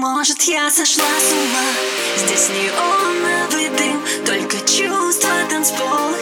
Может я сошла с ума. Здесь неоновый а дым. Только чувства, танцпол.